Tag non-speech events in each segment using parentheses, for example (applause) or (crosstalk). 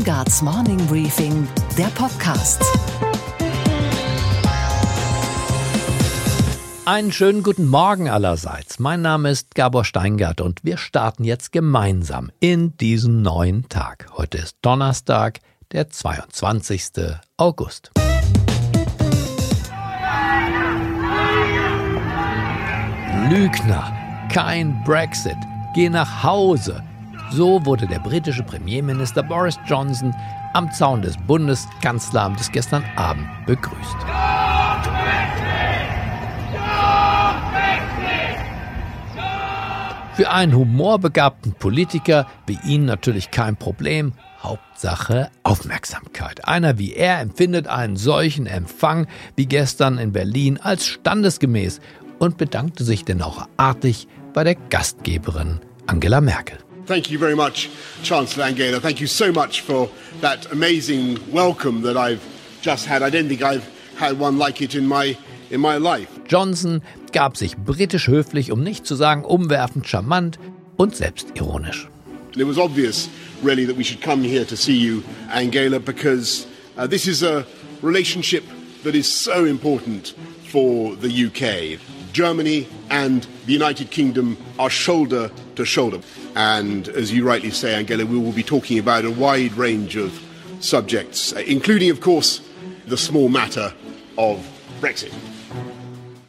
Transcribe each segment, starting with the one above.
Steingarts Morning Briefing, der Podcast. Einen schönen guten Morgen allerseits. Mein Name ist Gabor Steingart und wir starten jetzt gemeinsam in diesen neuen Tag. Heute ist Donnerstag, der 22. August. Lügner, kein Brexit, geh nach Hause. So wurde der britische Premierminister Boris Johnson am Zaun des Bundeskanzleramtes gestern Abend begrüßt. Für einen humorbegabten Politiker wie ihn natürlich kein Problem. Hauptsache Aufmerksamkeit. Einer wie er empfindet einen solchen Empfang wie gestern in Berlin als standesgemäß und bedankte sich denn auch artig bei der Gastgeberin Angela Merkel. Thank you very much, Chancellor Angela. Thank you so much for that amazing welcome that I've just had. I don't think I've had one like it in my in my life. Johnson gab sich britisch höflich, um nicht zu sagen umwerfend charmant und selbstironisch. It was obvious, really, that we should come here to see you, Angela, because uh, this is a relationship that is so important for the UK. Germany and the United Kingdom are shoulder to shoulder. And as you rightly say, Angela, we will be talking about a wide range of subjects, uh, including, of course, the small matter of Brexit.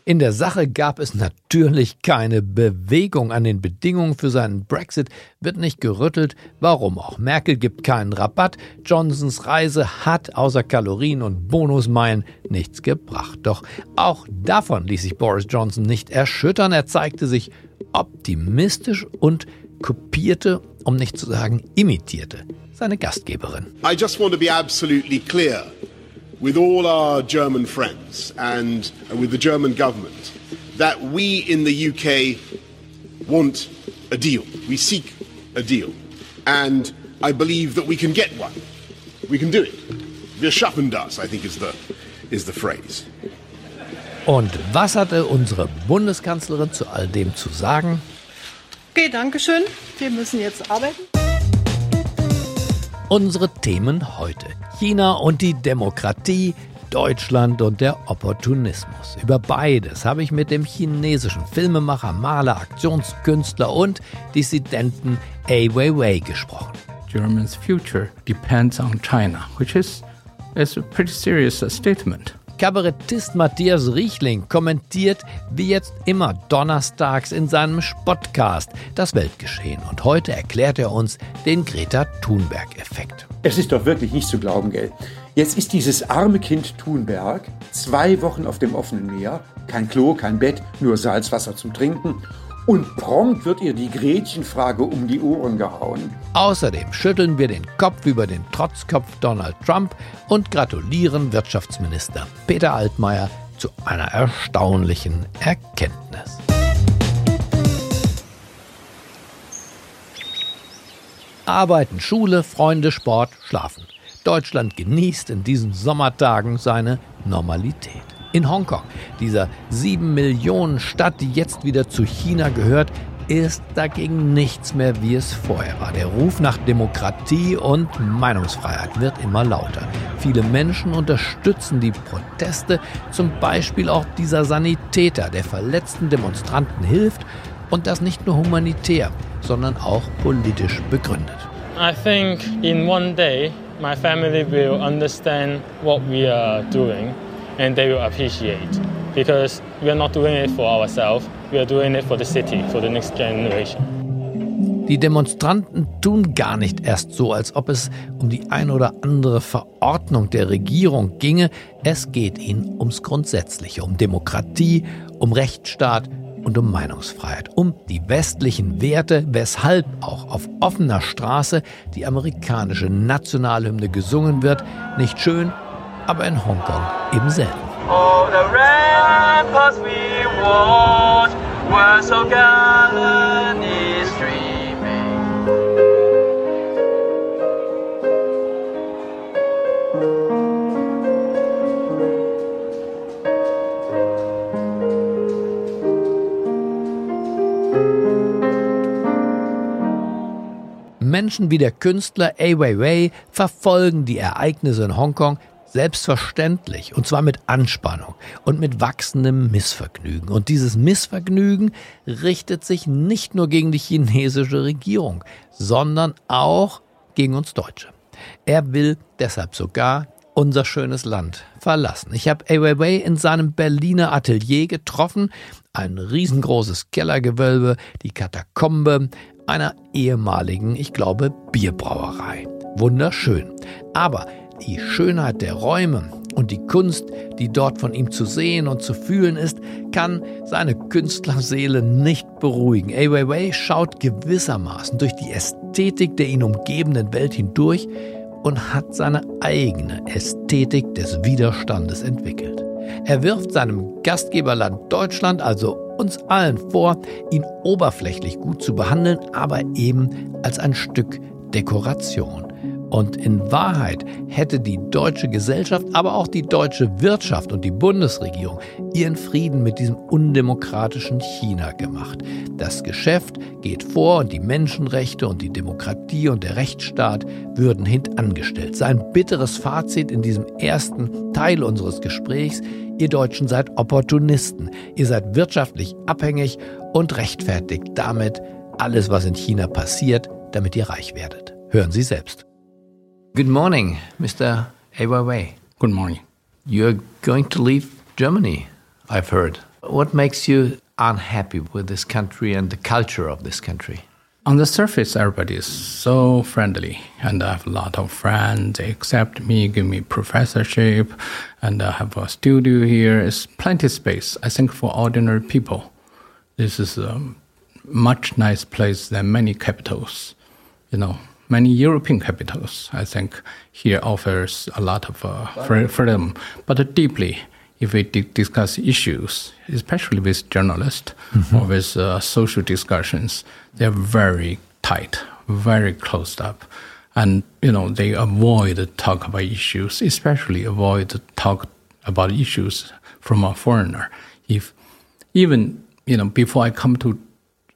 In der Sache gab es natürlich keine Bewegung an den Bedingungen für seinen Brexit, wird nicht gerüttelt, warum auch. Merkel gibt keinen Rabatt, Johnsons Reise hat außer Kalorien und Bonusmeilen nichts gebracht. Doch auch davon ließ sich Boris Johnson nicht erschüttern, er zeigte sich optimistisch und kopierte, um nicht zu sagen imitierte, seine Gastgeberin. I just want to be absolutely clear. With all our German friends and with the German government that we in the UK want a deal. We seek a deal. And I believe that we can get one. We can do it. Wir schaffen das, I think is the, is the phrase. Und was hatte unsere Bundeskanzlerin zu all dem zu sagen? Okay, danke schön. Wir müssen jetzt arbeiten. Unsere Themen heute. China und die Demokratie, Deutschland und der Opportunismus. Über beides habe ich mit dem chinesischen Filmemacher, Maler, Aktionskünstler und Dissidenten Ai Weiwei gesprochen. Germany's future depends on China, which is, is a pretty serious statement. Kabarettist Matthias Riechling kommentiert wie jetzt immer donnerstags in seinem Spottcast das Weltgeschehen. Und heute erklärt er uns den Greta Thunberg-Effekt. Es ist doch wirklich nicht zu glauben, gell? Jetzt ist dieses arme Kind Thunberg zwei Wochen auf dem offenen Meer, kein Klo, kein Bett, nur Salzwasser zum Trinken und prompt wird ihr die Gretchenfrage um die Ohren gehauen. Außerdem schütteln wir den Kopf über den Trotzkopf Donald Trump und gratulieren Wirtschaftsminister Peter Altmaier zu einer erstaunlichen Erkenntnis. Arbeiten, Schule, Freunde, Sport, Schlafen. Deutschland genießt in diesen Sommertagen seine Normalität in Hongkong. Dieser sieben Millionen Stadt, die jetzt wieder zu China gehört, ist dagegen nichts mehr, wie es vorher war. Der Ruf nach Demokratie und Meinungsfreiheit wird immer lauter. Viele Menschen unterstützen die Proteste, zum Beispiel auch dieser Sanitäter, der verletzten Demonstranten hilft und das nicht nur humanitär, sondern auch politisch begründet. I think in one day my family will understand what we are doing and they will appreciate because we are not doing it for ourselves, we are doing it for the city, for the next generation. Die Demonstranten tun gar nicht erst so, als ob es um die ein oder andere Verordnung der Regierung ginge. Es geht ihnen ums Grundsätzliche, um Demokratie, um Rechtsstaat und um Meinungsfreiheit, um die westlichen Werte, weshalb auch auf offener Straße die amerikanische Nationalhymne gesungen wird. Nicht schön, aber in Hongkong eben selten. Oh, the ramparts we watched were so gallantly streaming. Menschen wie der Künstler Ai Weiwei verfolgen die Ereignisse in Hongkong selbstverständlich und zwar mit Anspannung und mit wachsendem Missvergnügen. Und dieses Missvergnügen richtet sich nicht nur gegen die chinesische Regierung, sondern auch gegen uns Deutsche. Er will deshalb sogar unser schönes Land verlassen. Ich habe Ai Weiwei in seinem Berliner Atelier getroffen. Ein riesengroßes Kellergewölbe, die Katakombe einer ehemaligen, ich glaube, Bierbrauerei. Wunderschön. Aber die Schönheit der Räume und die Kunst, die dort von ihm zu sehen und zu fühlen ist, kann seine Künstlerseele nicht beruhigen. Ai Weiwei schaut gewissermaßen durch die Ästhetik der ihn umgebenden Welt hindurch und hat seine eigene Ästhetik des Widerstandes entwickelt. Er wirft seinem Gastgeberland Deutschland, also uns allen vor, ihn oberflächlich gut zu behandeln, aber eben als ein Stück Dekoration. Und in Wahrheit hätte die deutsche Gesellschaft, aber auch die deutsche Wirtschaft und die Bundesregierung ihren Frieden mit diesem undemokratischen China gemacht. Das Geschäft geht vor und die Menschenrechte und die Demokratie und der Rechtsstaat würden hintangestellt. Sein bitteres Fazit in diesem ersten Teil unseres Gesprächs, ihr Deutschen seid Opportunisten, ihr seid wirtschaftlich abhängig und rechtfertigt damit alles, was in China passiert, damit ihr reich werdet. Hören Sie selbst. Good morning, Mr. Ai Good morning. You're going to leave Germany, I've heard. What makes you unhappy with this country and the culture of this country? On the surface, everybody is so friendly, and I have a lot of friends. They accept me, give me professorship, and I have a studio here. It's plenty space. I think for ordinary people, this is a much nice place than many capitals. You know, many European capitals, I think, here offers a lot of uh, freedom. But deeply, if we discuss issues, especially with journalists mm-hmm. or with uh, social discussions, they're very tight, very closed up. And, you know, they avoid talk about issues, especially avoid talk about issues from a foreigner. If even, you know, before I come to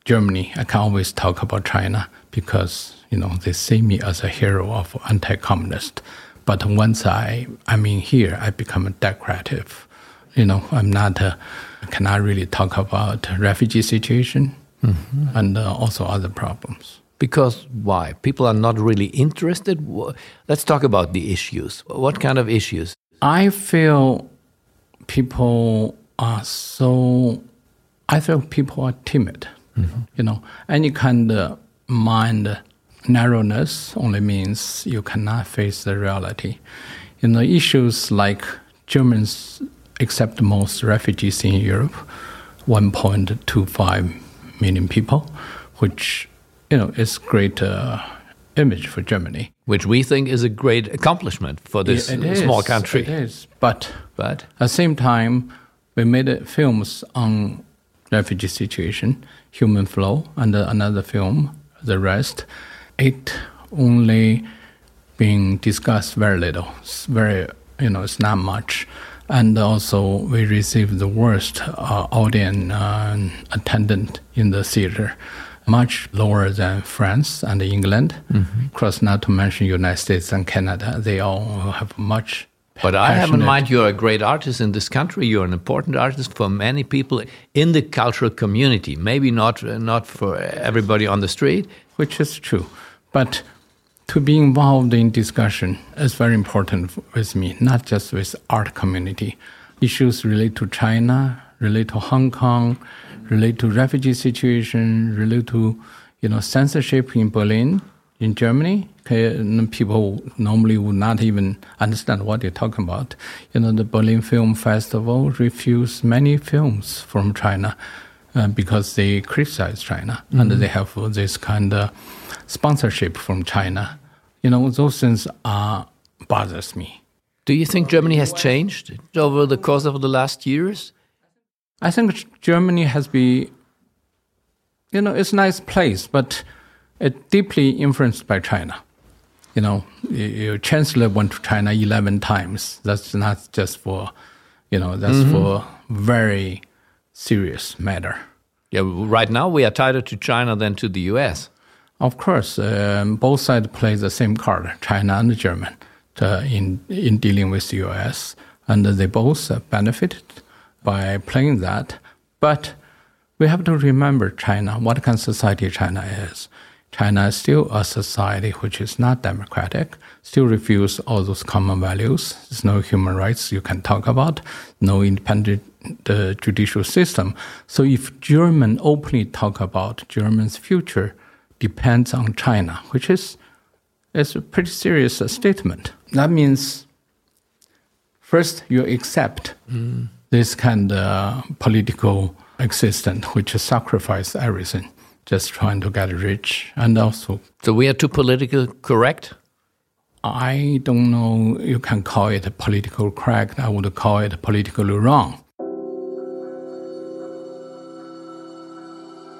Germany, I can always talk about China because you know, they see me as a hero of anti-communist. But once I, I'm in here, I become a decorative. You know, I'm not, uh, cannot really talk about refugee situation mm-hmm. and uh, also other problems. Because why? People are not really interested. Let's talk about the issues. What kind of issues? I feel people are so. I feel people are timid. Mm-hmm. You know, any kind of mind narrowness only means you cannot face the reality. You know, issues like Germans accept most refugees in Europe, 1.25 million people, which you know is great uh, image for Germany. Which we think is a great accomplishment for this small is, country. It is, but but at the same time, we made films on refugee situation, human flow, and another film, the rest it only being discussed very little. It's very, you know, it's not much. And also, we received the worst uh, audience uh, attendant in the theater, much lower than France and England. Mm-hmm. Of course, not to mention United States and Canada. They all have much but I have in mind you're a great artist in this country. You're an important artist for many people in the cultural community. Maybe not not for everybody on the street, which is true. But to be involved in discussion is very important with me, not just with art community. Issues relate to China, relate to Hong Kong, relate to refugee situation, relate to you know censorship in Berlin, in Germany. People normally would not even understand what you're talking about. You know, the Berlin Film Festival refused many films from China uh, because they criticize China mm-hmm. and they have this kind of sponsorship from China. You know, those things are bothers me. Do you think Germany has changed over the course of the last years? I think Germany has been, you know, it's a nice place, but it's deeply influenced by China. You know, your chancellor went to China 11 times. That's not just for, you know, that's mm -hmm. for very serious matter. Yeah, right now we are tighter to China than to the US. Of course, um, both sides play the same card, China and German, uh, in in dealing with the U.S. and they both benefited by playing that. But we have to remember China, what kind of society China is. China is still a society which is not democratic, still refuse all those common values. There's no human rights you can talk about, no independent uh, judicial system. So if German openly talk about German's future depends on China, which is, is a pretty serious uh, statement. That means first you accept mm. this kind of political existence which sacrifice everything just trying to get rich and also so we are too political correct i don't know you can call it political correct i would call it politically wrong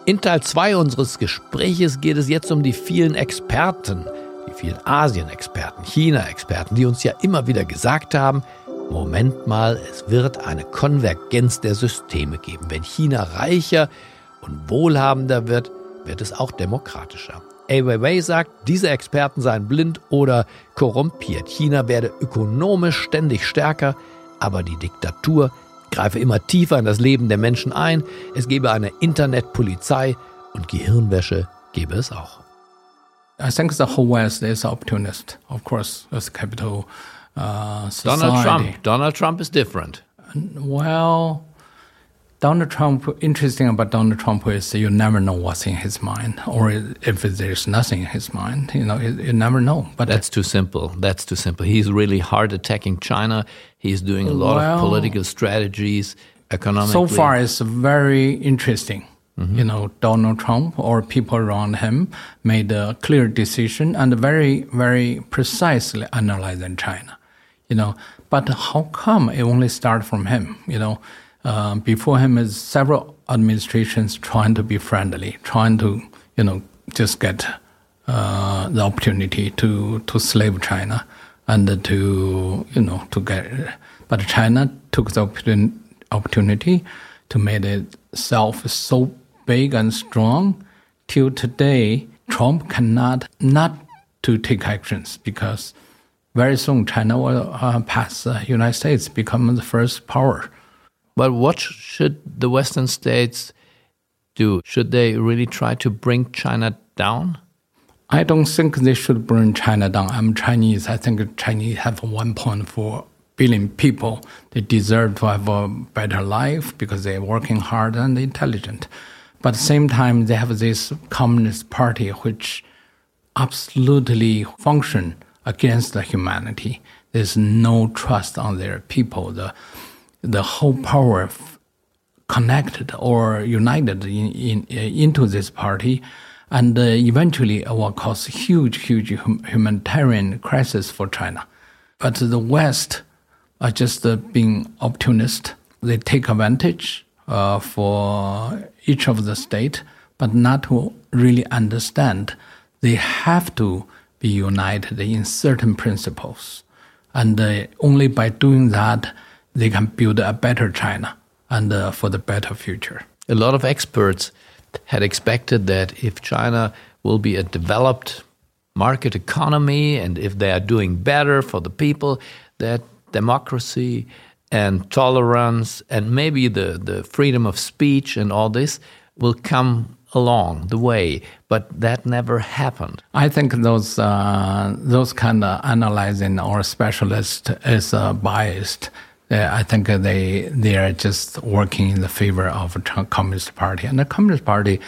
In Teil 2 unseres Gespräches geht es jetzt um die vielen Experten, die vielen Asien-Experten, China-Experten, die uns ja immer wieder gesagt haben, Moment mal, es wird eine Konvergenz der Systeme geben. Wenn China reicher und wohlhabender wird, wird es auch demokratischer. Ai Weiwei sagt, diese Experten seien blind oder korrumpiert. China werde ökonomisch ständig stärker, aber die Diktatur greife immer tiefer in das Leben der Menschen ein. Es gebe eine Internetpolizei und Gehirnwäsche gebe es auch. I think the whole West is opportunist, of course, as capital uh, society. Donald Trump. Donald Trump is different. Well, Donald Trump, interesting about Donald Trump is you never know what's in his mind, or if there's nothing in his mind, you know, you, you never know. But that's too simple. That's too simple. He's really hard attacking China. He's doing a lot well, of political strategies, economically. So far, it's very interesting. Mm-hmm. You know, Donald Trump or people around him made a clear decision and very, very precisely analyzing China. You know, but how come it only started from him? You know uh, before him is several administrations trying to be friendly, trying to you know just get uh, the opportunity to to slave China and to you know to get. But China took the opportunity to make itself so big and strong. Till today, Trump cannot not to take actions because very soon China will uh, pass the United States, become the first power. But what should the Western states do? Should they really try to bring China down? I don't think they should bring China down. I'm Chinese. I think Chinese have 1.4 billion people. They deserve to have a better life because they're working hard and intelligent. But at the same time, they have this Communist Party which absolutely function against the humanity. There's no trust on their people. The the whole power connected or united in, in, into this party, and uh, eventually it will cause huge, huge humanitarian crisis for China. But the West are just uh, being opportunist. They take advantage uh, for each of the state, but not to really understand. They have to be united in certain principles, and uh, only by doing that they can build a better China and uh, for the better future. A lot of experts had expected that if China will be a developed market economy and if they are doing better for the people, that democracy and tolerance and maybe the, the freedom of speech and all this will come along the way, but that never happened. I think those uh, those kind of analyzing or specialist is uh, biased I think they they are just working in the favor of the Communist Party, and the Communist Party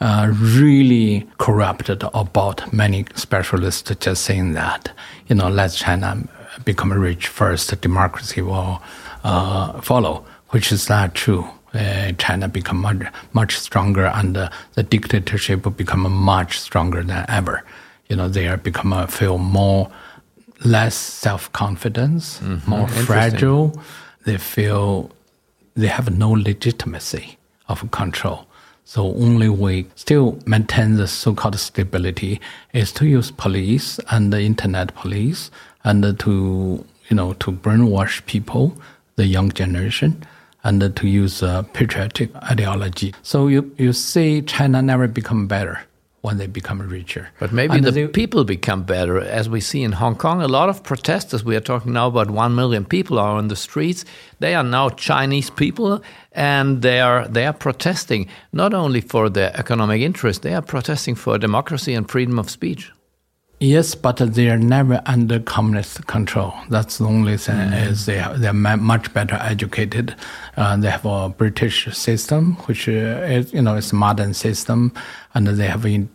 uh, really corrupted about many specialists just saying that you know let China become rich first, democracy will uh, follow, which is not true. Uh, China become much, much stronger, and uh, the dictatorship will become much stronger than ever. You know they are become a feel more less self confidence, mm-hmm. more fragile. They feel they have no legitimacy of control. So only way still maintain the so-called stability is to use police and the internet police and to you know to brainwash people, the young generation, and to use uh, patriotic ideology. So you you see China never become better when they become richer. But maybe And the they- people become better, as we see in Hong Kong. A lot of protesters, we are talking now about one million people are on the streets. They are now Chinese people, and they are they are protesting not only for their economic interest, they are protesting for democracy and freedom of speech. Yes, but they are never under communist control. That's the only thing is they are, they're mu- much better educated. Uh, they have a British system, which uh, is you know it's a modern system, and they have an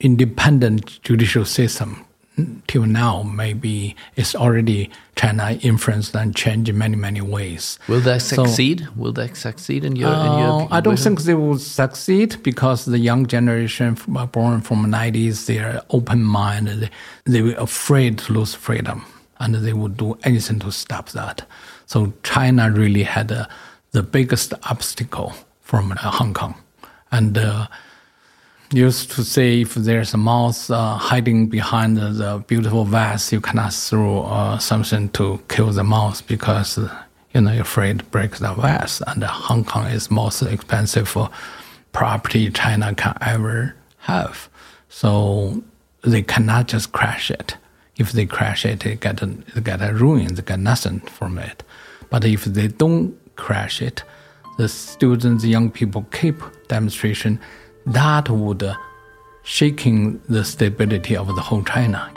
independent judicial system. Till now, maybe it's already China influenced and changed in many many ways. Will they So- succeed? Will they succeed in your? in your Uh, I don't think they will succeed because the young generation uh, born from the 90s, they are open-minded. They were afraid to lose freedom, and they would do anything to stop that. So China really had uh, the biggest obstacle from uh, Hong Kong, and. Uh, used to say if there's a mouse uh, hiding behind the, beautiful vase, you cannot throw uh, something to kill the mouse because uh, you know you're afraid to break the vase. And uh, Hong Kong is most expensive uh, property China can ever have, so they cannot just crash it. If they crash it, they get they get a ruin, they get nothing from it. But if they don't crash it, the students, young people keep demonstration, that would uh, shaking the stability of the whole China.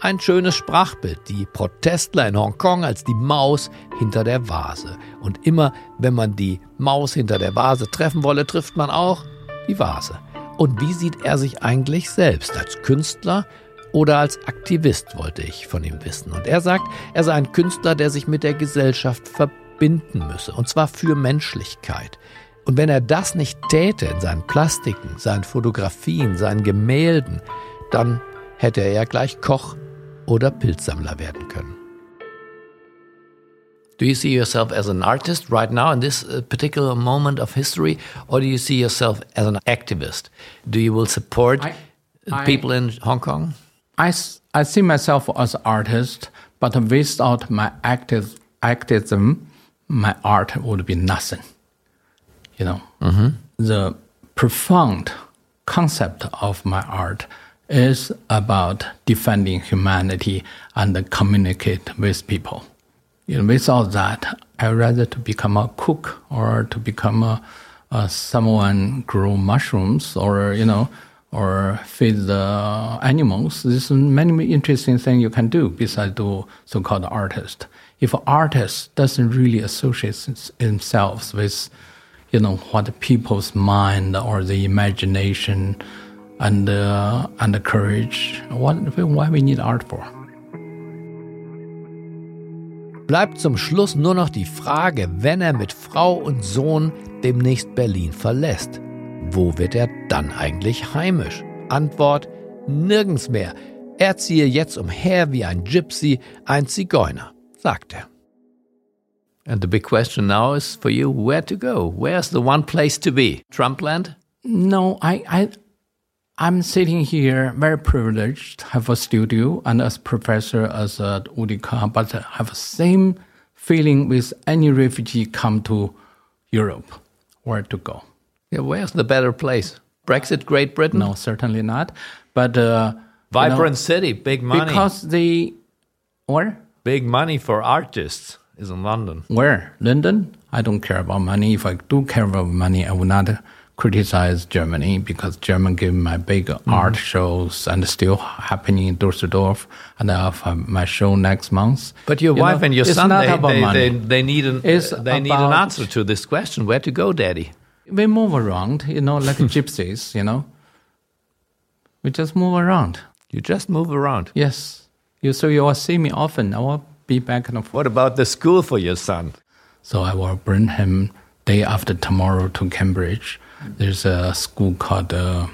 Ein schönes Sprachbild, die Protestler in Hongkong als die Maus hinter der Vase. Und immer, wenn man die Maus hinter der Vase treffen wolle, trifft man auch die Vase. Und wie sieht er sich eigentlich selbst? Als Künstler oder als Aktivist, wollte ich von ihm wissen. Und er sagt, er sei ein Künstler, der sich mit der Gesellschaft verbinden müsse. Und zwar für Menschlichkeit. Und wenn er das nicht täte in seinen Plastiken, seinen Fotografien, seinen Gemälden, dann hätte er ja gleich Koch oder Pilzsammler werden können. Do you see yourself as an artist right now in this uh, particular moment of history, or do you see yourself as an activist? Do you will support I- I- people in Hong Kong? I, s- I see myself as an artist, but without my active activism, my art would be nothing. You know, the profound concept of my art is about defending humanity and communicate with people. You know, without that, I rather to become a cook or to become a, a someone grow mushrooms or you know or feed the animals. There's many interesting things you can do besides do so-called artist. If an artist doesn't really associate himself with, you know, what people's mind or the imagination and uh, and the courage, what why we need art for? Bleibt zum Schluss nur noch die Frage, wenn er mit Frau und Sohn demnächst Berlin verlässt. Wo wird er dann eigentlich heimisch? Antwort: Nirgends mehr. Er ziehe jetzt umher wie ein Gypsy, ein Zigeuner, sagt er. And the big question now is for you where to go? Where's the one place to be? Trumpland? No, I, I, I'm sitting here very privileged, have a studio and as professor as at UDK, but I have the same feeling with any refugee come to Europe, where to go. Yeah, where's the better place? Brexit, Great Britain? No, certainly not. But uh, you know, Vibrant city, big money. because the where big money for artists is in London. where London. I don't care about money. If I do care about money, I would not criticize Germany because German give my big mm-hmm. art shows and still happening in Düsseldorf. And I have my show next month. But your You wife know, and your son, they, they, they, they need an It's they need an answer to this question. Where to go, Daddy? we move around, you know, like (laughs) gypsies, you know. We just move around. You just move around. Yes. You so you will see me often. I will be back and forth. What about the school for your son? So I will bring him day after tomorrow to Cambridge. There's a school called uh,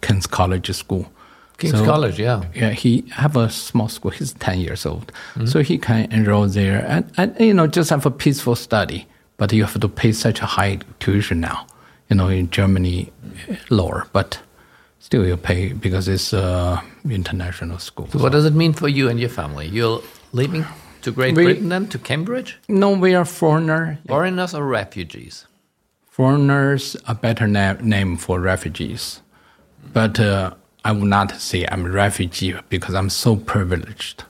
King's College School. King's So- College, yeah. Yeah, he have a small school. He's ten years old, so he can enroll there and, and you know just have a peaceful study. But you have to pay such a high tuition now. You know, in Germany, eh, lower, but still you pay because it's uh, international school. So what does it mean for you and your family? You're leaving to Great We- Britain then, to Cambridge? no, we are foreigner, Foreigners or refugees? foreigners a better na- name for refugees. But uh, I would not say I'm a refugee because I'm so privileged.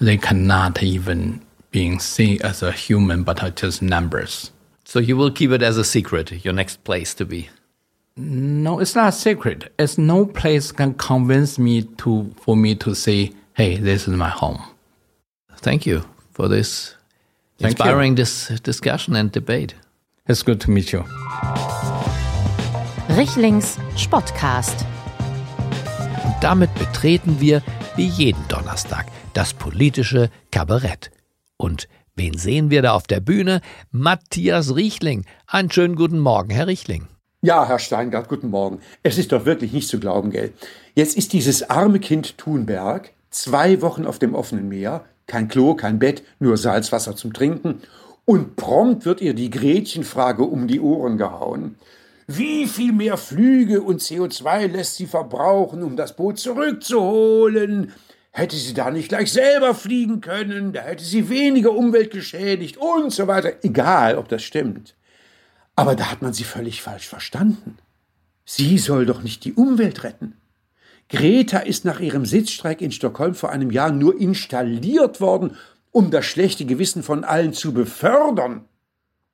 They cannot even being seen as a human, but are just numbers. So you will keep it as a secret, your next place to be. No, it's not a secret. It's no place can convince me to for me to say, "Hey, this is my home." Thank you for this Thank inspiring dis discussion and debate. It's good to meet you. Richlings Spotcast. Und damit betreten wir, wie jeden Donnerstag, das politische Kabarett. Und wen sehen wir da auf der Bühne? Matthias Riechling. Einen schönen guten Morgen, Herr Riechling. Ja, Herr Steingart, guten Morgen. Es ist doch wirklich nicht zu glauben, gell? Jetzt ist dieses arme Kind Thunberg zwei Wochen auf dem offenen Meer, kein Klo, kein Bett, nur Salzwasser zum Trinken. Und prompt wird ihr die Gretchenfrage um die Ohren gehauen. Wie viel mehr Flüge und CO2 lässt sie verbrauchen, um das Boot zurückzuholen? Hätte sie da nicht gleich selber fliegen können, da hätte sie weniger Umwelt geschädigt und so weiter. Egal, ob das stimmt. Aber da hat man sie völlig falsch verstanden. Sie soll doch nicht die Umwelt retten. Greta ist nach ihrem Sitzstreik in Stockholm vor einem Jahr nur installiert worden, um das schlechte Gewissen von allen zu befördern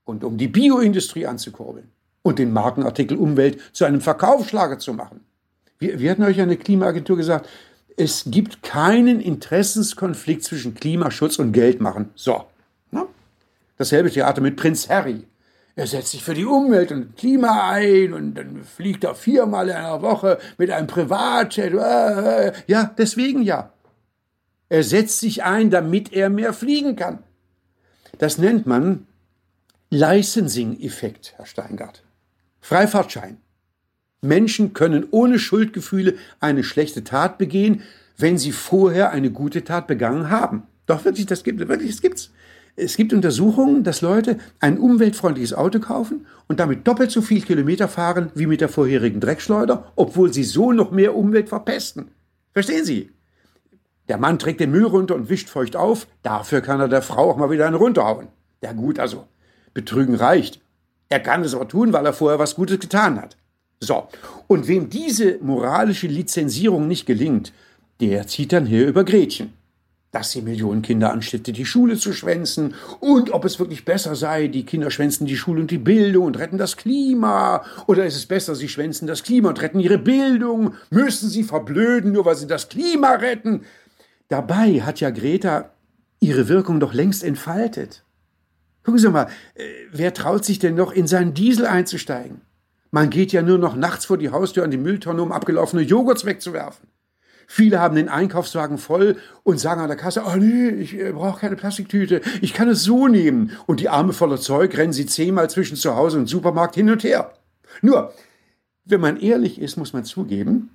und um die Bioindustrie anzukurbeln und den Markenartikel Umwelt zu einem Verkaufsschlager zu machen. Wir, wir hatten euch eine Klimaagentur gesagt, es gibt keinen Interessenskonflikt zwischen Klimaschutz und Geldmachen. So. Ne? Dasselbe Theater mit Prinz Harry. Er setzt sich für die Umwelt und Klima ein und dann fliegt er viermal in einer Woche mit einem Privatjet. Äh, Ja, deswegen ja. Er setzt sich ein, damit er mehr fliegen kann. Das nennt man Licensing-Effekt, Herr Steingart. Freifahrtschein. Menschen können ohne Schuldgefühle eine schlechte Tat begehen, wenn sie vorher eine gute Tat begangen haben. Doch wirklich, das gibt wirklich, das gibt's. Es gibt Untersuchungen, dass Leute ein umweltfreundliches Auto kaufen und damit doppelt so viel Kilometer fahren wie mit der vorherigen Dreckschleuder, obwohl sie so noch mehr Umwelt verpesten. Verstehen Sie? Der Mann trägt den Müll runter und wischt feucht auf, dafür kann er der Frau auch mal wieder einen runterhauen. Ja gut, also, betrügen reicht. Er kann es aber tun, weil er vorher was Gutes getan hat. So, und wem diese moralische Lizenzierung nicht gelingt, der zieht dann hier über Gretchen. Dass sie Millionen Kinder anstiftet, die Schule zu schwänzen und ob es wirklich besser sei, die Kinder schwänzen die Schule und die Bildung und retten das Klima. Oder ist es besser, sie schwänzen das Klima und retten ihre Bildung? Müssen sie verblöden, nur weil sie das Klima retten? Dabei hat ja Greta ihre Wirkung doch längst entfaltet. Gucken Sie mal, äh, wer traut sich denn noch in seinen Diesel einzusteigen? Man geht ja nur noch nachts vor die Haustür an die Mülltonne, um abgelaufene Joghurts wegzuwerfen. Viele haben den Einkaufswagen voll und sagen an der Kasse, oh nee, ich äh, brauche keine Plastiktüte, ich kann es so nehmen. Und die Arme voller Zeug rennen sie zehnmal zwischen zu Hause und Supermarkt hin und her. Nur, wenn man ehrlich ist, muss man zugeben,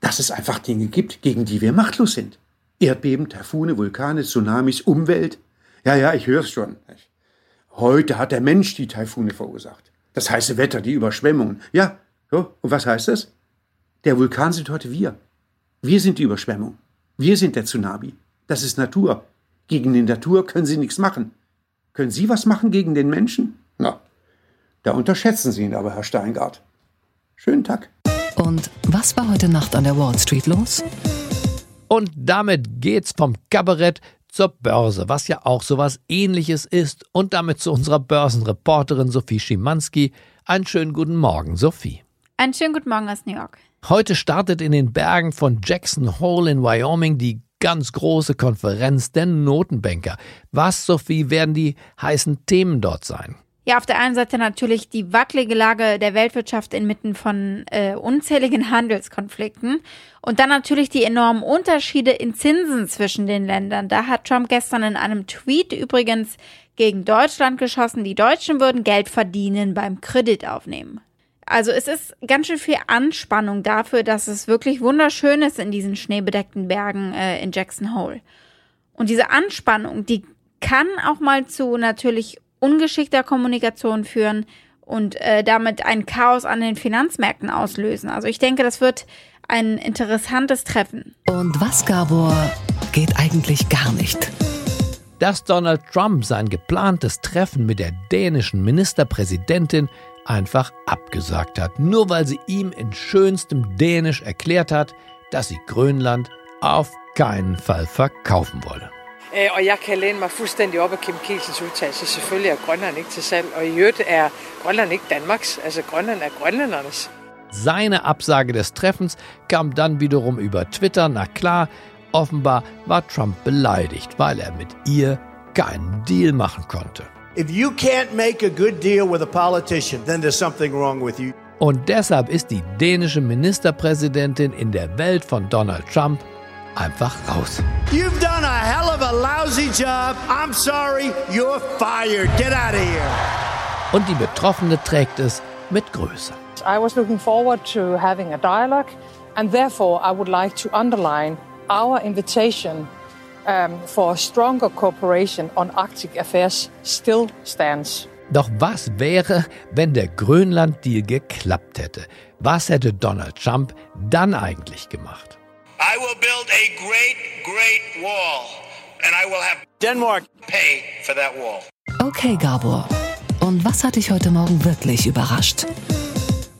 dass es einfach Dinge gibt, gegen die wir machtlos sind. Erdbeben, Taifune, Vulkane, Tsunamis, Umwelt. Ja, ja, ich höre es schon. Heute hat der Mensch die Taifune verursacht. Das heiße Wetter, die Überschwemmungen. Ja, so, und was heißt das? Der Vulkan sind heute wir. Wir sind die Überschwemmung. Wir sind der Tsunami. Das ist Natur. Gegen die Natur können Sie nichts machen. Können Sie was machen gegen den Menschen? Na, da unterschätzen Sie ihn aber, Herr Steingart. Schönen Tag. Und was war heute Nacht an der Wall Street los? Und damit geht's vom Kabarett zur Börse, was ja auch sowas ähnliches ist. Und damit zu unserer Börsenreporterin Sophie Schimanski. Einen schönen guten Morgen, Sophie. Einen schönen guten Morgen aus New York. Heute startet in den Bergen von Jackson Hole in Wyoming die ganz große Konferenz der Notenbanker. Was, Sophie, werden die heißen Themen dort sein? Ja, auf der einen Seite natürlich die wackelige Lage der Weltwirtschaft inmitten von äh, unzähligen (laughs) Handelskonflikten und dann natürlich die enormen Unterschiede in Zinsen zwischen den Ländern. Da hat Trump gestern in einem Tweet übrigens gegen Deutschland geschossen, die Deutschen würden Geld verdienen beim Kredit aufnehmen. Also es ist ganz schön viel Anspannung dafür, dass es wirklich wunderschön ist in diesen schneebedeckten Bergen äh, in Jackson Hole. Und diese Anspannung, die kann auch mal zu natürlich ungeschickter Kommunikation führen und äh, damit ein Chaos an den Finanzmärkten auslösen. Also ich denke, das wird ein interessantes Treffen. Und was, Gabor, geht eigentlich gar nicht? Dass Donald Trump sein geplantes Treffen mit der dänischen Ministerpräsidentin einfach abgesagt hat, nur weil sie ihm in schönstem Dänisch erklärt hat, dass sie Grönland auf keinen Fall verkaufen wolle. Øh, og jeg kan læne mig fuldstændig op af Kim Kielsens udtalelse. Selvfølgelig er Grønland ikke til salg, og i øvrigt er Grønland ikke Danmarks. Altså Grønland er grønlændernes. Seine Absage des Treffens kam dann wiederum über Twitter. Na klar, offenbar war Trump beleidigt, weil er mit ihr keinen Deal machen konnte. If you can't make a good deal with a politician, then there's something wrong with you. Und deshalb ist die dänische Ministerpräsidentin in der Welt von Donald Trump einfach raus. You've done a hell of a lousy job. I'm sorry, you're fired. Get out of here. Und die Betroffene trägt es mit Größe. I was looking forward to having a dialogue, and therefore I would like to underline our invitation um, for a stronger cooperation on Arctic affairs still stands. Doch was wäre, wenn der Grönland-Deal geklappt hätte? Was hätte Donald Trump dann eigentlich gemacht? I will build a great, great wall, and I will have Denmark pay for that wall. Okay, Gabor. Und was hat dich heute Morgen wirklich überrascht?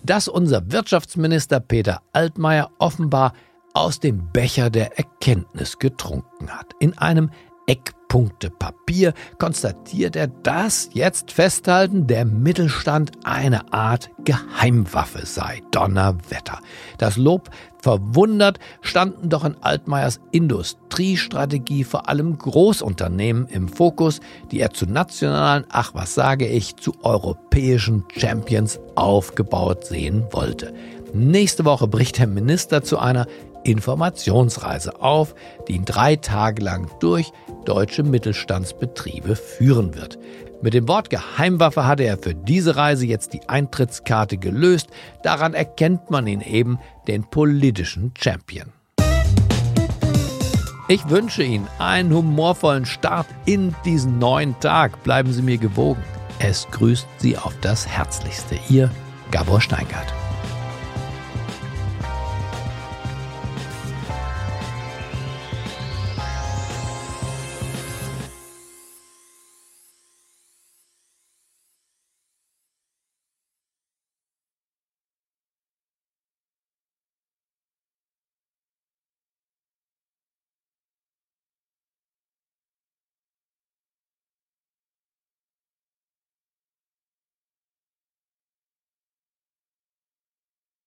Dass unser Wirtschaftsminister Peter Altmaier offenbar aus dem Becher der Erkenntnis getrunken hat. In einem Eckpunktepapier konstatiert er, dass jetzt festhalten, der Mittelstand eine Art Geheimwaffe sei. Donnerwetter. Das Lob verwundert standen doch in Altmaiers Industriestrategie vor allem Großunternehmen im Fokus, die er zu nationalen, ach was sage ich, zu europäischen Champions aufgebaut sehen wollte. Nächste Woche bricht der Minister zu einer Informationsreise auf, die ihn drei Tage lang durch deutsche Mittelstandsbetriebe führen wird. Mit dem Wort Geheimwaffe hatte er für diese Reise jetzt die Eintrittskarte gelöst. Daran erkennt man ihn eben, den politischen Champion. Ich wünsche Ihnen einen humorvollen Start in diesen neuen Tag. Bleiben Sie mir gewogen. Es grüßt Sie auf das Herzlichste. Ihr Gabor Steingart.